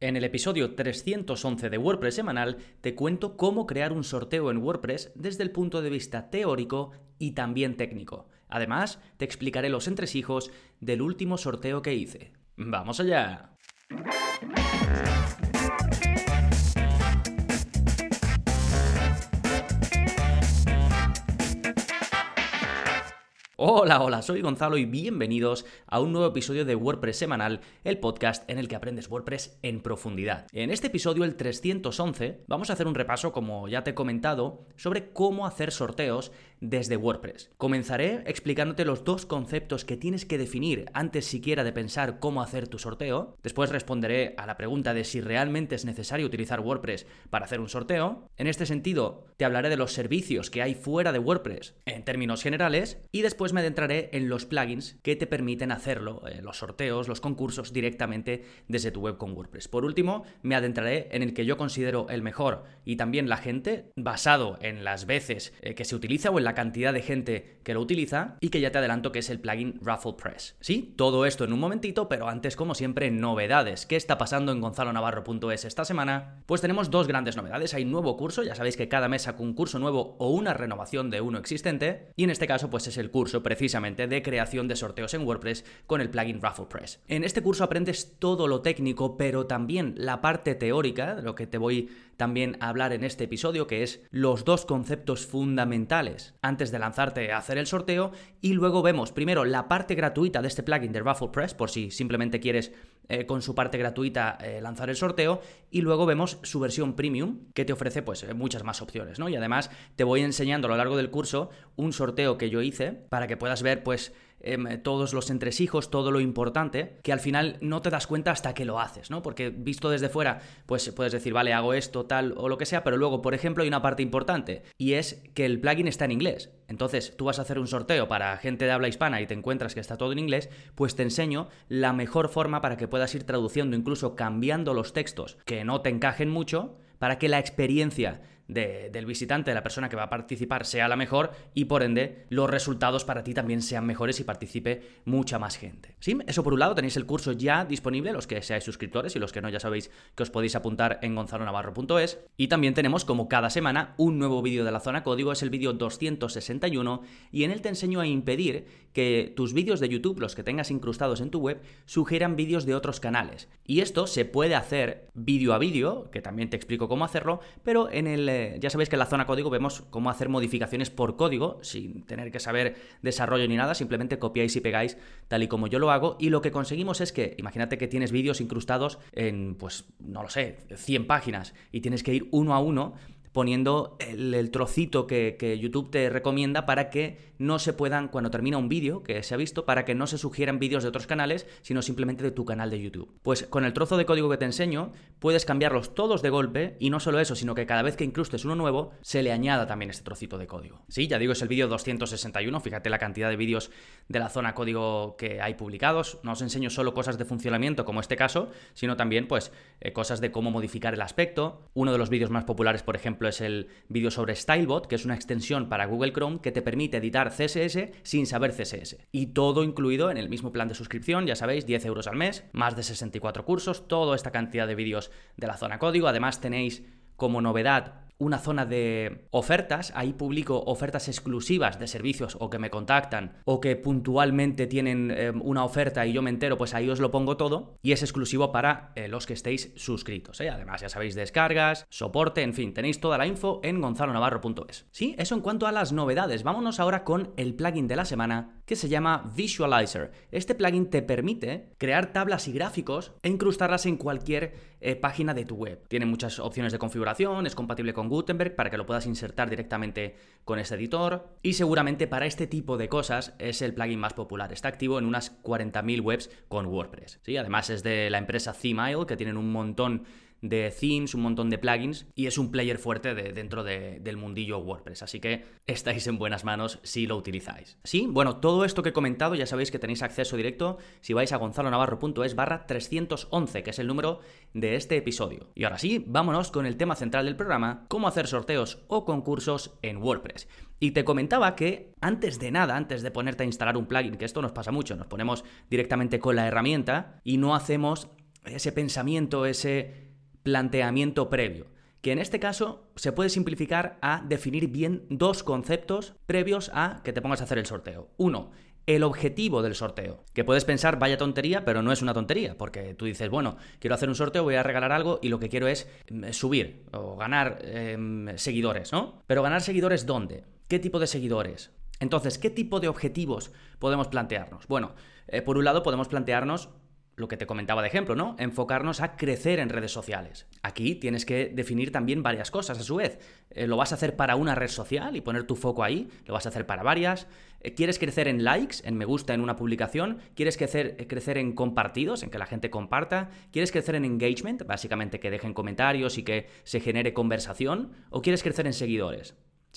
En el episodio 311 de WordPress semanal te cuento cómo crear un sorteo en WordPress desde el punto de vista teórico y también técnico. Además, te explicaré los entresijos del último sorteo que hice. ¡Vamos allá! Hola, hola, soy Gonzalo y bienvenidos a un nuevo episodio de WordPress semanal, el podcast en el que aprendes WordPress en profundidad. En este episodio, el 311, vamos a hacer un repaso, como ya te he comentado, sobre cómo hacer sorteos desde WordPress. Comenzaré explicándote los dos conceptos que tienes que definir antes siquiera de pensar cómo hacer tu sorteo. Después responderé a la pregunta de si realmente es necesario utilizar WordPress para hacer un sorteo. En este sentido, te hablaré de los servicios que hay fuera de WordPress en términos generales y después me adentraré en los plugins que te permiten hacerlo, eh, los sorteos, los concursos directamente desde tu web con WordPress. Por último, me adentraré en el que yo considero el mejor y también la gente, basado en las veces eh, que se utiliza o en la cantidad de gente que lo utiliza y que ya te adelanto que es el plugin Raffle Press. Sí, todo esto en un momentito, pero antes como siempre novedades. ¿Qué está pasando en gonzalonavarro.es esta semana? Pues tenemos dos grandes novedades. Hay nuevo curso, ya sabéis que cada mes saco un curso nuevo o una renovación de uno existente y en este caso pues es el curso precisamente de creación de sorteos en WordPress con el plugin RafflePress. En este curso aprendes todo lo técnico, pero también la parte teórica, lo que te voy también hablar en este episodio, que es los dos conceptos fundamentales antes de lanzarte a hacer el sorteo y luego vemos primero la parte gratuita de este plugin de RafflePress, por si simplemente quieres eh, con su parte gratuita eh, lanzar el sorteo y luego vemos su versión premium que te ofrece pues eh, muchas más opciones, ¿no? Y además te voy enseñando a lo largo del curso un sorteo que yo hice para que puedas ver pues Em, todos los entresijos, todo lo importante, que al final no te das cuenta hasta que lo haces, ¿no? Porque visto desde fuera, pues puedes decir, vale, hago esto, tal o lo que sea, pero luego, por ejemplo, hay una parte importante y es que el plugin está en inglés. Entonces, tú vas a hacer un sorteo para gente de habla hispana y te encuentras que está todo en inglés, pues te enseño la mejor forma para que puedas ir traduciendo, incluso cambiando los textos que no te encajen mucho, para que la experiencia del visitante, de la persona que va a participar, sea la mejor y por ende los resultados para ti también sean mejores y participe mucha más gente. ¿Sí? Eso por un lado, tenéis el curso ya disponible, los que seáis suscriptores y los que no ya sabéis que os podéis apuntar en gonzalonavarro.es. Y también tenemos como cada semana un nuevo vídeo de la zona código, es el vídeo 261 y en él te enseño a impedir que tus vídeos de YouTube, los que tengas incrustados en tu web, sugieran vídeos de otros canales. Y esto se puede hacer vídeo a vídeo, que también te explico cómo hacerlo, pero en el ya sabéis que en la zona código vemos cómo hacer modificaciones por código, sin tener que saber desarrollo ni nada, simplemente copiáis y pegáis tal y como yo lo hago, y lo que conseguimos es que, imagínate que tienes vídeos incrustados en, pues, no lo sé, 100 páginas, y tienes que ir uno a uno poniendo el, trocito que, YouTube te recomienda para que no se puedan, cuando termina un vídeo que se ha visto, para que no se sugieran vídeos de otros canales, sino simplemente de tu canal de YouTube. Pues con el trozo de código que te enseño, puedes cambiarlos todos de golpe y no solo eso, sino que cada vez que incrustes uno nuevo, se le añada también este trocito de código. Sí, ya digo, es el vídeo 261, fíjate la cantidad de vídeos de la zona código que hay publicados. No os enseño solo cosas de funcionamiento, como este caso, sino también pues eh, cosas de cómo modificar el aspecto. Uno de los vídeos más populares, por ejemplo, es el vídeo sobre Stylebot, que es una extensión para Google Chrome que te permite editar CSS sin saber CSS. Y todo incluido en el mismo plan de suscripción, ya sabéis, 10 euros al mes, más de 64 cursos, toda esta cantidad de vídeos de la zona código. Además tenéis como novedad una zona de ofertas, ahí publico ofertas exclusivas de servicios o que me contactan o que puntualmente tienen eh, una oferta y yo me entero, pues ahí os lo pongo todo y es exclusivo para eh, los que estéis suscritos. ¿eh? Además, ya sabéis, descargas, soporte, en fin, tenéis toda la info en gonzalonavarro.es. Sí, eso en cuanto a las novedades. Vámonos ahora con el plugin de la semana que se llama Visualizer. Este plugin te permite crear tablas y gráficos e incrustarlas en cualquier página de tu web. Tiene muchas opciones de configuración, es compatible con Gutenberg para que lo puedas insertar directamente con este editor. Y seguramente para este tipo de cosas es el plugin más popular. Está activo en unas 40.000 webs con WordPress. ¿sí? Además es de la empresa Themile, que tienen un montón de themes, un montón de plugins y es un player fuerte de, dentro del mundillo WordPress. Así que estáis en buenas manos si lo utilizáis. Sí, bueno, todo esto que he comentado ya sabéis que tenéis acceso directo si vais a gonzalonavarro.es barra 311, que es el número de este episodio. Y ahora sí, vámonos con el tema central del programa, cómo hacer sorteos o concursos en WordPress. Y te comentaba que antes de nada, antes de ponerte a instalar un plugin, que esto nos pasa mucho, nos ponemos directamente con la herramienta y no hacemos ese pensamiento, ese planteamiento previo que en este caso se puede simplificar a definir bien dos conceptos previos a que te pongas a hacer el sorteo. Uno, el objetivo del sorteo. Que puedes pensar, vaya tontería, pero no es una tontería, porque tú dices, bueno, quiero hacer un sorteo, voy a regalar algo y lo que quiero es mm, subir o ganar em, seguidores, ¿no? Pero ganar seguidores ¿dónde? ¿Qué tipo de seguidores? Entonces, ¿qué tipo de objetivos podemos plantearnos? Bueno, eh, por un lado podemos plantearnos lo que te comentaba de ejemplo, ¿no? Enfocarnos a crecer en redes sociales. Aquí tienes que definir también varias cosas a su vez. Eh, ¿Lo vas a hacer para una red social y poner tu foco ahí? ¿Lo vas a hacer para varias? Eh, ¿Quieres crecer en likes, en me gusta en una publicación? ¿Quieres crecer, crecer en compartidos, en que la gente comparta? ¿Quieres crecer en engagement, básicamente que dejen comentarios y que se genere conversación? ¿O quieres crecer en seguidores?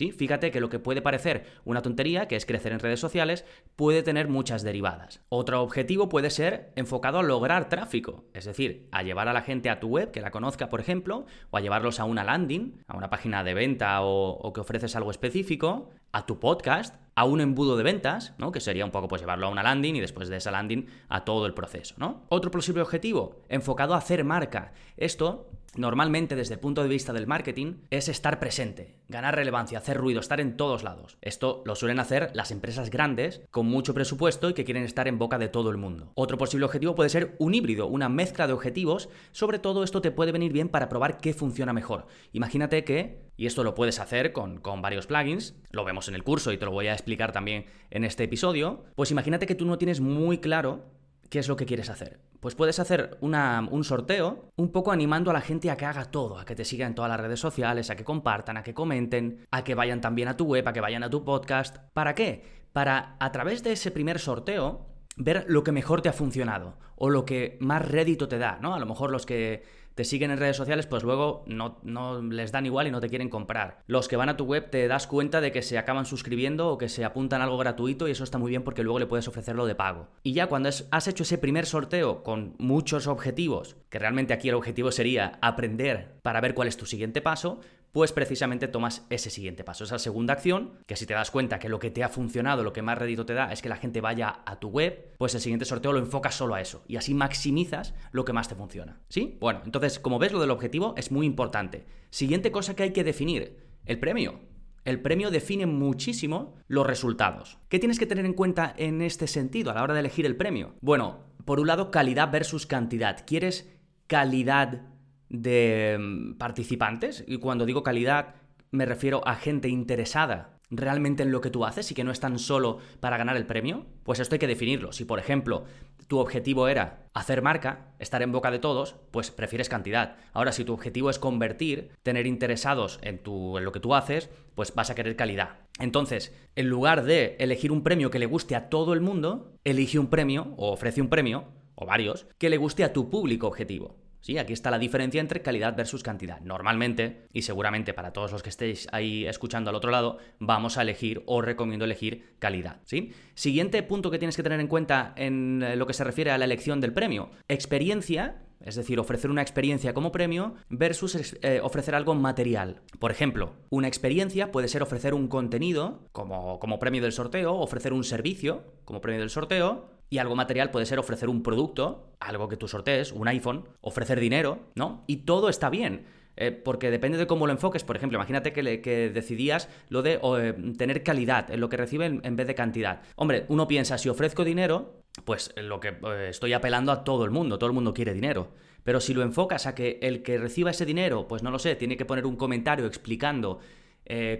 Fíjate que lo que puede parecer una tontería, que es crecer en redes sociales, puede tener muchas derivadas. Otro objetivo puede ser enfocado a lograr tráfico, es decir, a llevar a la gente a tu web, que la conozca, por ejemplo, o a llevarlos a una landing, a una página de venta o, o que ofreces algo específico, a tu podcast, a un embudo de ventas, ¿no? Que sería un poco pues llevarlo a una landing y después de esa landing a todo el proceso, ¿no? Otro posible objetivo, enfocado a hacer marca. Esto normalmente desde el punto de vista del marketing es estar presente, ganar relevancia, hacer ruido, estar en todos lados. Esto lo suelen hacer las empresas grandes con mucho presupuesto y que quieren estar en boca de todo el mundo. Otro posible objetivo puede ser un híbrido, una mezcla de objetivos. Sobre todo esto te puede venir bien para probar qué funciona mejor. Imagínate que y esto lo puedes hacer con, con, varios plugins, lo vemos en el curso y te lo voy a explicar también en este episodio, pues imagínate que tú no tienes muy claro qué es lo que quieres hacer. Pues puedes hacer un sorteo un poco animando a la gente a que haga todo, a que te siga en todas las redes sociales, a que compartan, a que comenten, a que vayan también a tu web, a que vayan a tu podcast. ¿Para qué? Para a través de ese primer sorteo ver lo que mejor te ha funcionado o lo que más rédito te da, ¿no? A lo mejor los que te siguen en redes sociales, pues luego no, no, les dan igual y no te quieren comprar. Los que van a tu web te das cuenta de que se acaban suscribiendo o que se apuntan algo gratuito y eso está muy bien porque luego le puedes ofrecerlo de pago. Y ya cuando has hecho ese primer sorteo con muchos objetivos, que realmente aquí el objetivo sería aprender para ver cuál es tu siguiente paso, pues precisamente tomas ese siguiente paso, esa segunda acción, que si te das cuenta que lo que te ha funcionado, lo que más rédito te da es que la gente vaya a tu web, pues el siguiente sorteo lo enfocas solo a eso y así maximizas lo que más te funciona. ¿Sí? Bueno, entonces, como ves, lo del objetivo es muy importante. Siguiente cosa que hay que definir, el premio. El premio define muchísimo los resultados. ¿Qué tienes que tener en cuenta en este sentido a la hora de elegir el premio? Bueno, por un lado, calidad versus cantidad. ¿Quieres calidad de mm, participantes, y cuando digo calidad me refiero a gente interesada realmente en lo que tú haces y que no es tan solo para ganar el premio, pues esto hay que definirlo. Si, por ejemplo, tu objetivo era hacer marca, estar en boca de todos, pues prefieres cantidad. Ahora, si tu objetivo es convertir, tener interesados en, tu, en lo que tú haces, pues vas a querer calidad. Entonces, en lugar de elegir un premio que le guste a todo el mundo, elige un premio o ofrece un premio, o varios, que le guste a tu público objetivo. Sí, aquí está la diferencia entre calidad versus cantidad. Normalmente, y seguramente para todos los que estéis ahí escuchando al otro lado, vamos a elegir o recomiendo elegir calidad. ¿sí? Siguiente punto que tienes que tener en cuenta en eh, lo que se refiere a la elección del premio. Experiencia es decir, ofrecer una experiencia como premio versus eh, ofrecer algo material. Por ejemplo, una experiencia puede ser ofrecer un contenido como, como premio del sorteo, ofrecer un servicio como premio del sorteo, y algo material puede ser ofrecer un producto, algo que tú sortees, un iPhone, ofrecer dinero, ¿no? Y todo está bien. Eh, porque depende de cómo lo enfoques. Por ejemplo, imagínate que, decidías lo de eh, tener calidad en lo que reciben en vez de cantidad. Hombre, uno piensa, si ofrezco dinero, pues lo que eh, estoy apelando a todo el mundo, todo el mundo quiere dinero. Pero si lo enfocas a que el que reciba ese dinero, pues no lo sé, tiene que poner un comentario explicando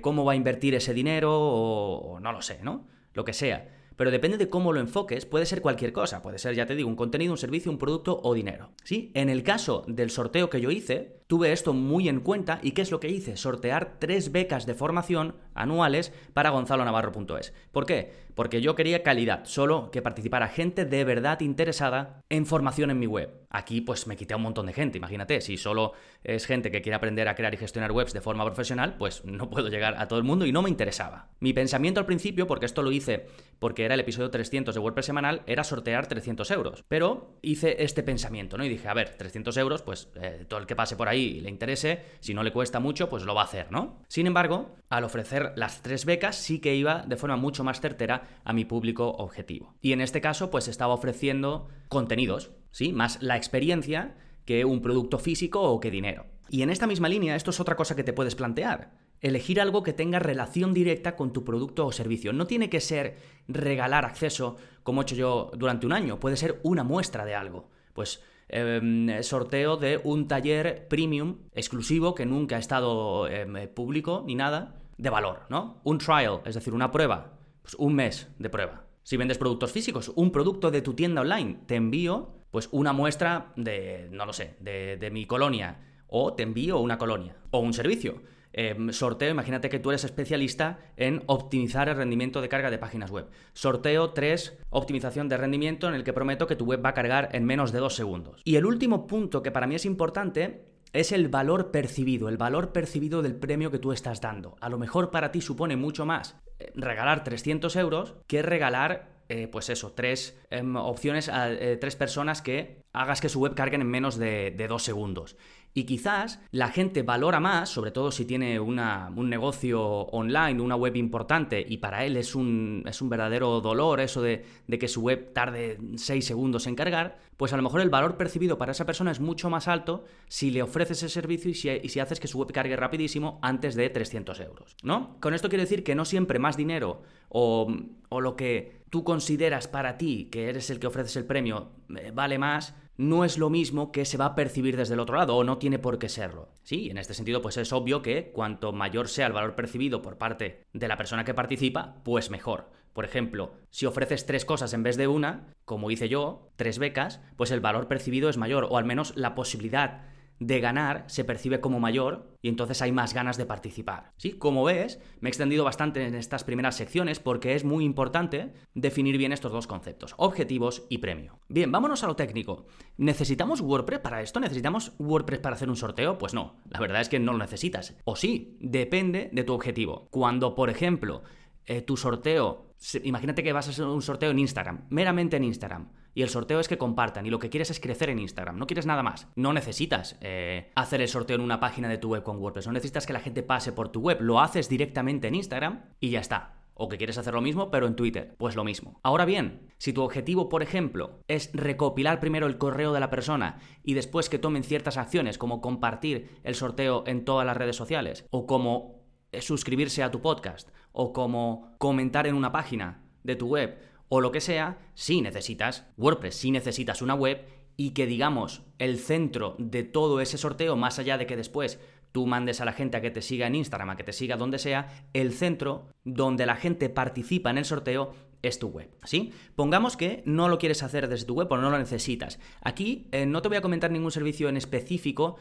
cómo va a invertir ese dinero o no lo sé, ¿no? Lo que sea pero depende de cómo lo enfoques, puede ser cualquier cosa, puede ser, ya te digo, un contenido, un servicio, un producto o dinero. ¿Sí? En el caso del sorteo que yo hice, tuve esto muy en cuenta y ¿qué es lo que hice? Sortear tres becas de formación anuales para gonzalonavarro.es. ¿Por qué? Porque yo quería calidad, solo que participara gente de verdad interesada en formación en mi web. Aquí pues me quité a un montón de gente, imagínate, si solo es gente que quiere aprender a crear y gestionar webs de forma profesional, pues no puedo llegar a todo el mundo y no me interesaba. Mi pensamiento al principio, porque esto lo hice porque era el episodio 300 de WordPress semanal, era sortear 300 euros. Pero hice este pensamiento, ¿no? Y dije, a ver, 300 euros, pues eh, todo el que pase por ahí ahí le interese, si no le cuesta mucho, pues lo va a hacer, ¿no? Sin embargo, al ofrecer las tres becas sí que iba de forma mucho más certera a mi público objetivo. Y en este caso, pues estaba ofreciendo contenidos, ¿sí? Más la experiencia que un producto físico o que dinero. Y en esta misma línea, esto es otra cosa que te puedes plantear. Elegir algo que tenga relación directa con tu producto o servicio. No tiene que ser regalar acceso como he hecho yo durante un año, puede ser una muestra de algo. Pues em, sorteo de un taller premium exclusivo que nunca ha estado em, público ni nada, de valor, ¿no? Un trial, es decir, una prueba, pues un mes de prueba. Si vendes productos físicos, un producto de tu tienda online, te envío pues una muestra de, no lo sé, de, de mi colonia, o te envío una colonia, o un servicio. Em, sorteo, imagínate que tú eres especialista en optimizar el rendimiento de carga de páginas web. Sorteo 3, optimización de rendimiento en el que prometo que tu web va a cargar en menos de dos segundos. Y el último punto que para mí es importante es el valor percibido, el valor percibido del premio que tú estás dando. A lo mejor para ti supone mucho más eh, regalar 300 euros que regalar eh, pues eso, tres em, opciones a eh, tres personas que hagas que su web carguen en menos de, de dos segundos. Y quizás la gente valora más, sobre todo si tiene un negocio online, una web importante, y para él es un, es un verdadero dolor eso de, de, que su web tarde 6 segundos en cargar, pues a lo mejor el valor percibido para esa persona es mucho más alto si le ofreces ese servicio y si, y si haces que su web cargue rapidísimo antes de 300 euros, ¿no? Con esto quiero decir que no siempre más dinero o, o lo que tú consideras para ti, que eres el que ofreces el premio, eh, vale más, no es lo mismo que se va a percibir desde el otro lado, o no tiene por qué serlo. Sí, en este sentido, pues es obvio que cuanto mayor sea el valor percibido por parte de la persona que participa, pues mejor. Por ejemplo, si ofreces tres cosas en vez de una, como hice yo, tres becas, pues el valor percibido es mayor, o al menos la posibilidad de ganar se percibe como mayor y entonces hay más ganas de participar. ¿Sí? Como ves, me he extendido bastante en estas primeras secciones porque es muy importante definir bien estos dos conceptos, objetivos y premio. Bien, vámonos a lo técnico. ¿Necesitamos WordPress para esto? ¿Necesitamos WordPress para hacer un sorteo? Pues no, la verdad es que no lo necesitas. O sí, depende de tu objetivo. Cuando, por ejemplo, eh, tu sorteo, imagínate que vas a hacer un sorteo en Instagram, meramente en Instagram y el sorteo es que compartan y lo que quieres es crecer en Instagram, no quieres nada más. No necesitas eh, hacer el sorteo en una página de tu web con WordPress, no necesitas que la gente pase por tu web, lo haces directamente en Instagram y ya está. O que quieres hacer lo mismo, pero en Twitter, pues lo mismo. Ahora bien, si tu objetivo, por ejemplo, es recopilar primero el correo de la persona y después que tomen ciertas acciones como compartir el sorteo en todas las redes sociales, o como eh, suscribirse a tu podcast, o como comentar en una página de tu web, o lo que sea, sí necesitas WordPress, sí necesitas una web y que digamos el centro de todo ese sorteo, más allá de que después tú mandes a la gente a que te siga en Instagram, a que te siga donde sea, el centro donde la gente participa en el sorteo es tu web, ¿sí? Pongamos que no lo quieres hacer desde tu web o no lo necesitas. Aquí eh, no te voy a comentar ningún servicio en específico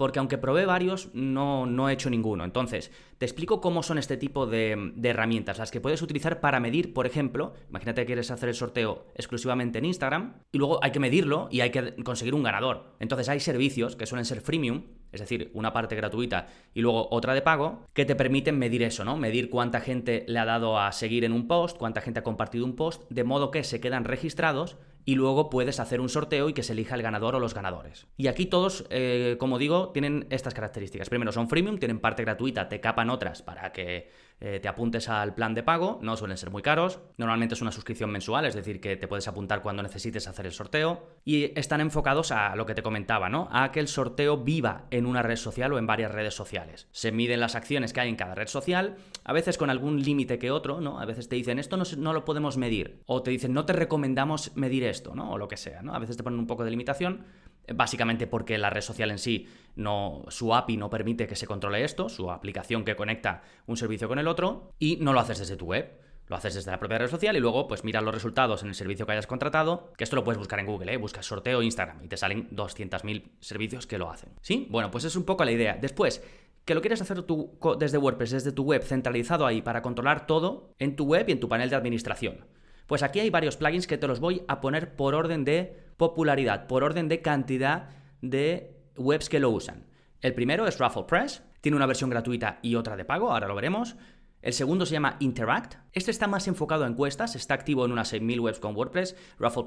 porque aunque probé varios, no, no, he hecho ninguno. Entonces, te explico cómo son este tipo de, de, herramientas, las que puedes utilizar para medir, por ejemplo, imagínate que quieres hacer el sorteo exclusivamente en Instagram, y luego hay que medirlo y hay que conseguir un ganador. Entonces hay servicios que suelen ser freemium, es decir, una parte gratuita y luego otra de pago, que te permiten medir eso, ¿no? Medir cuánta gente le ha dado a seguir en un post, cuánta gente ha compartido un post, de modo que se quedan registrados y luego puedes hacer un sorteo y que se elija el ganador o los ganadores. Y aquí todos, eh, como digo, tienen estas características. Primero, son freemium, tienen parte gratuita, te capan otras para que eh, te apuntes al plan de pago, no suelen ser muy caros, normalmente es una suscripción mensual, es decir, que te puedes apuntar cuando necesites hacer el sorteo, y están enfocados a lo que te comentaba, ¿no? A que el sorteo viva en una red social o en varias redes sociales. Se miden las acciones que hay en cada red social, a veces con algún límite que otro, ¿no? A veces te dicen, esto no, no lo podemos medir, o te dicen, no te recomendamos medir esto, ¿no? O lo que sea, ¿no? A veces te ponen un poco de limitación, básicamente porque la red social en sí, no, su API no permite que se controle esto, su aplicación que conecta un servicio con el otro, y no lo haces desde tu web. Lo haces desde la propia red social y luego pues miras los resultados en el servicio que hayas contratado, que esto lo puedes buscar en Google, ¿eh? buscas sorteo Instagram y te salen 200.000 servicios que lo hacen. ¿Sí? Bueno, pues es un poco la idea. Después, que lo quieres hacer desde WordPress, desde tu web, centralizado ahí para controlar todo en tu web y en tu panel de administración. Pues aquí hay varios plugins que te los voy a poner por orden de popularidad, por orden de cantidad de webs que lo usan. El primero es RufflePress, tiene una versión gratuita y otra de pago, ahora lo veremos. El segundo se llama Interact. Este está más enfocado a encuestas, está activo en unas 6.000 webs con WordPress.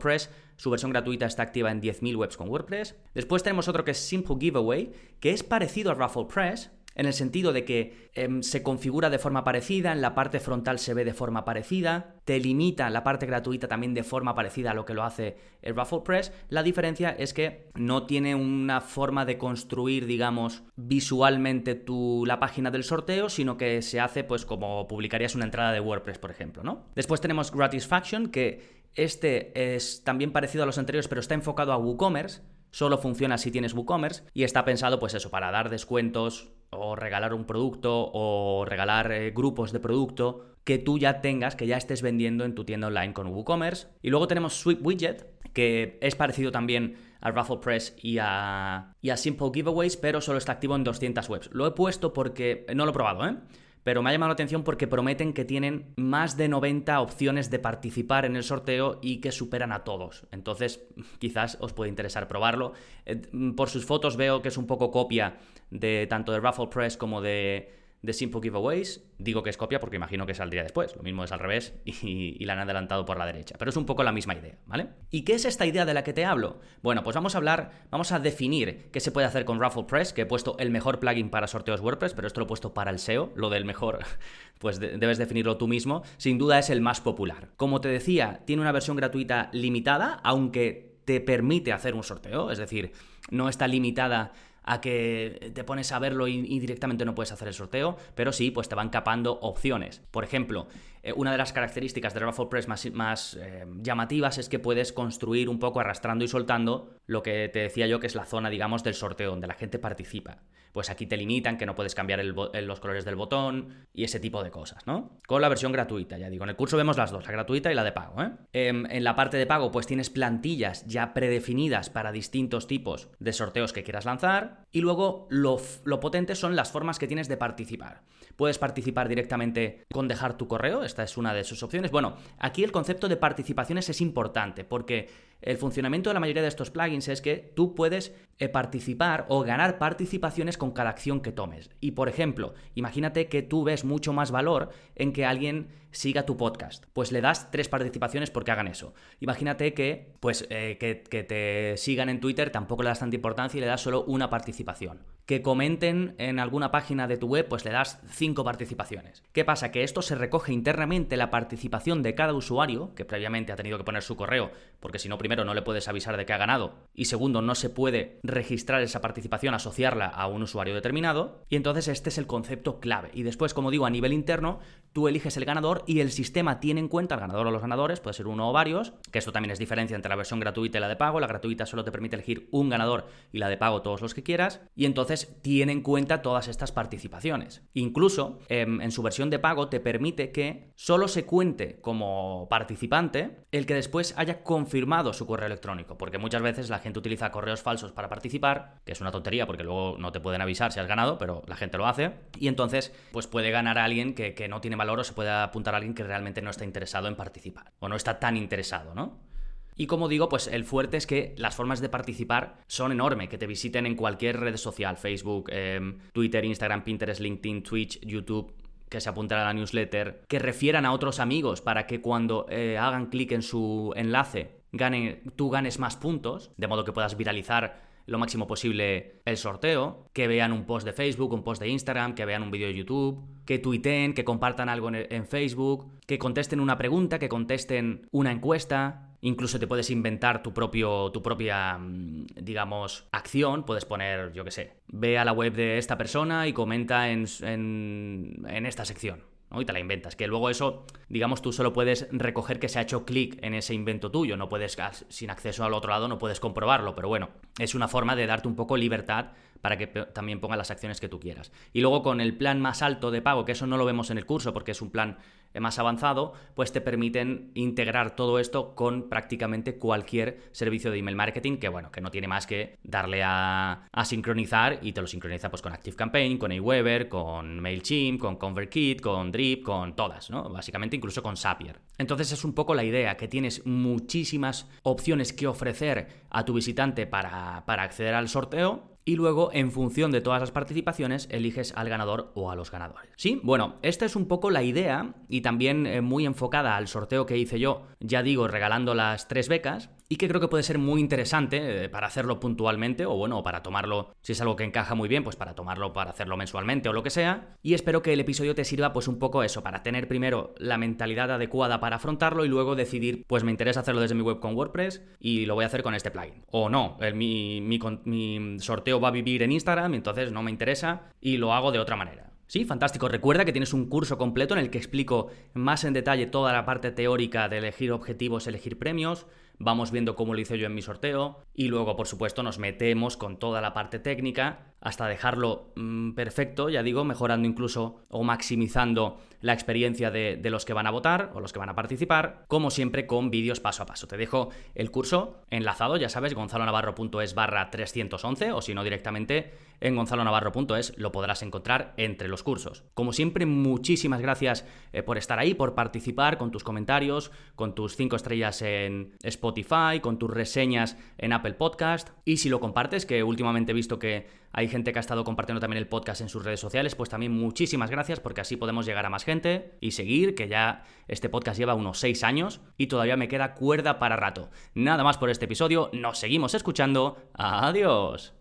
Press, su versión gratuita está activa en 10.000 webs con WordPress. Después tenemos otro que es Simple Giveaway, que es parecido a Press en el sentido de que em, se configura de forma parecida, en la parte frontal se ve de forma parecida, te limita la parte gratuita también de forma parecida a lo que lo hace el Raffle Press. La diferencia es que no tiene una forma de construir, digamos, visualmente tu, la página del sorteo, sino que se hace pues como publicarías una entrada de WordPress, por ejemplo, ¿no? Después tenemos Gratisfaction, que este es también parecido a los anteriores, pero está enfocado a WooCommerce. Solo funciona si tienes WooCommerce y está pensado, pues eso, para dar descuentos o regalar un producto o regalar eh, grupos de producto que tú ya tengas, que ya estés vendiendo en tu tienda online con WooCommerce. Y luego tenemos Sweep Widget, que es parecido también a Raffle Press y a, y a Simple Giveaways, pero solo está activo en 200 webs. Lo he puesto porque no lo he probado, ¿eh? Pero me ha llamado la atención porque prometen que tienen más de 90 opciones de participar en el sorteo y que superan a todos. Entonces, quizás os puede interesar probarlo. Eh, por sus fotos veo que es un poco copia de tanto de Raffle Press como de de Simple Giveaways, digo que es copia porque imagino que saldría después. Lo mismo es al revés y, la han adelantado por la derecha. Pero es un poco la misma idea, ¿vale? ¿Y qué es esta idea de la que te hablo? Bueno, pues vamos a hablar, vamos a definir qué se puede hacer con Raffle Press, que he puesto el mejor plugin para sorteos WordPress, pero esto lo he puesto para el SEO. Lo del mejor, pues debes definirlo tú mismo. Sin duda es el más popular. Como te decía, tiene una versión gratuita limitada, aunque te permite hacer un sorteo, es decir, no está limitada a que te pones a verlo y, directamente no puedes hacer el sorteo, pero sí, pues te van capando opciones. Por ejemplo, eh, una de las características de Raffle Press más, eh, llamativas es que puedes construir un poco arrastrando y soltando lo que te decía yo que es la zona, digamos, del sorteo, donde la gente participa pues aquí te limitan que no puedes cambiar los colores del botón y ese tipo de cosas, ¿no? Con la versión gratuita, ya digo, en el curso vemos las dos, la gratuita y la de pago, ¿eh? em, en la parte de pago, pues tienes plantillas ya predefinidas para distintos tipos de sorteos que quieras lanzar y luego lo, potente son las formas que tienes de participar. Puedes participar directamente con dejar tu correo, esta es una de sus opciones. Bueno, aquí el concepto de participaciones es importante porque el funcionamiento de la mayoría de estos plugins es que tú puedes eh, participar o ganar participaciones con cada acción que tomes. Y por ejemplo, imagínate que tú ves mucho más valor en que alguien siga tu podcast. Pues le das tres participaciones porque hagan eso. Imagínate que, pues, eh, que, que te sigan en Twitter, tampoco le das tanta importancia y le das solo una participación que comenten en alguna página de tu web, pues le das 5 participaciones. ¿Qué pasa? Que esto se recoge internamente la participación de cada usuario, que previamente ha tenido que poner su correo, porque si no, primero no le puedes avisar de que ha ganado, y segundo, no se puede registrar esa participación, asociarla a un usuario determinado, y entonces este es el concepto clave. Y después, como digo, a nivel interno, tú eliges el ganador y el sistema tiene en cuenta el ganador o los ganadores, puede ser uno o varios, que esto también es diferencia entre la versión gratuita y la de pago, la gratuita solo te permite elegir un ganador y la de pago todos los que quieras, y entonces tiene en cuenta todas estas participaciones. Incluso em, en, su versión de pago te permite que solo se cuente como participante el que después haya confirmado su correo electrónico, porque muchas veces la gente utiliza correos falsos para participar, que es una tontería porque luego no te pueden avisar si has ganado, pero la gente lo hace, y entonces pues puede ganar a alguien que, que no tiene valor o se puede apuntar a alguien que realmente no está interesado en participar, o no está tan interesado, ¿no? Y como digo, pues el fuerte es que las formas de participar son enormes, que te visiten en cualquier red social, Facebook, em, Twitter, Instagram, Pinterest, LinkedIn, Twitch, YouTube, que se apunten a la newsletter, que refieran a otros amigos para que cuando eh, hagan clic en su enlace gane, tú ganes más puntos, de modo que puedas viralizar lo máximo posible el sorteo, que vean un post de Facebook, un post de Instagram, que vean un vídeo de YouTube, que tuiteen, que compartan algo en Facebook, que contesten una pregunta, que contesten una encuesta, Incluso te puedes inventar tu, propio, tu propia, mm, digamos, acción. Puedes poner, yo qué sé, ve a la web de esta persona y comenta en, en, esta sección. Y te la inventas. Que luego eso, digamos, tú solo puedes recoger que se ha hecho clic en ese invento tuyo. No puedes, sin acceso al otro lado, no puedes comprobarlo. Pero bueno, es una forma de darte un poco libertad para que también ponga las acciones que tú quieras. Y luego con el plan más alto de pago, que eso no lo vemos en el curso porque es un plan más avanzado, pues te permiten integrar todo esto con prácticamente cualquier servicio de email marketing que, bueno, que no tiene más que darle a, sincronizar y te lo sincroniza pues con ActiveCampaign, con Aweber, con MailChimp, con ConvertKit, con Drip, con todas, ¿no? Básicamente incluso con Zapier. Entonces es un poco la idea, que tienes muchísimas opciones que ofrecer a tu visitante para, para acceder al sorteo y luego en función de todas las participaciones eliges al ganador o a los ganadores. ¿Sí? Bueno, esta es un poco la idea y también eh, muy enfocada al sorteo que hice yo, ya digo, regalando las tres becas y que creo que puede ser muy interesante eh, para hacerlo puntualmente o bueno, para tomarlo, si es algo que encaja muy bien, pues para tomarlo, para hacerlo mensualmente o lo que sea. Y espero que el episodio te sirva pues un poco eso, para tener primero la mentalidad adecuada para afrontarlo y luego decidir, pues me interesa hacerlo desde mi web con WordPress y lo voy a hacer con este plugin. O no, mi, mi, mi sorteo va a vivir en Instagram, entonces no me interesa y lo hago de otra manera. Sí, fantástico. Recuerda que tienes un curso completo en el que explico más en detalle toda la parte teórica de elegir objetivos, elegir premios, vamos viendo cómo lo hice yo en mi sorteo y luego, por supuesto, nos metemos con toda la parte técnica hasta dejarlo mm, perfecto, ya digo, mejorando incluso o maximizando la experiencia de, los que van a votar o los que van a participar, como siempre con vídeos paso a paso. Te dejo el curso enlazado, ya sabes, gonzalonavarro.es barra 311 o si no directamente en gonzalonavarro.es lo podrás encontrar entre los cursos. Como siempre, muchísimas gracias eh, por estar ahí, por participar con tus comentarios, con tus 5 estrellas en Spotify, con tus reseñas en Apple Podcast y si lo compartes, que últimamente he visto que hay gente que ha estado compartiendo también el podcast en sus redes sociales, pues también muchísimas gracias porque así podemos llegar a más gente y seguir, que ya este podcast lleva unos 6 años y todavía me queda cuerda para rato. Nada más por este episodio, nos seguimos escuchando. Adiós.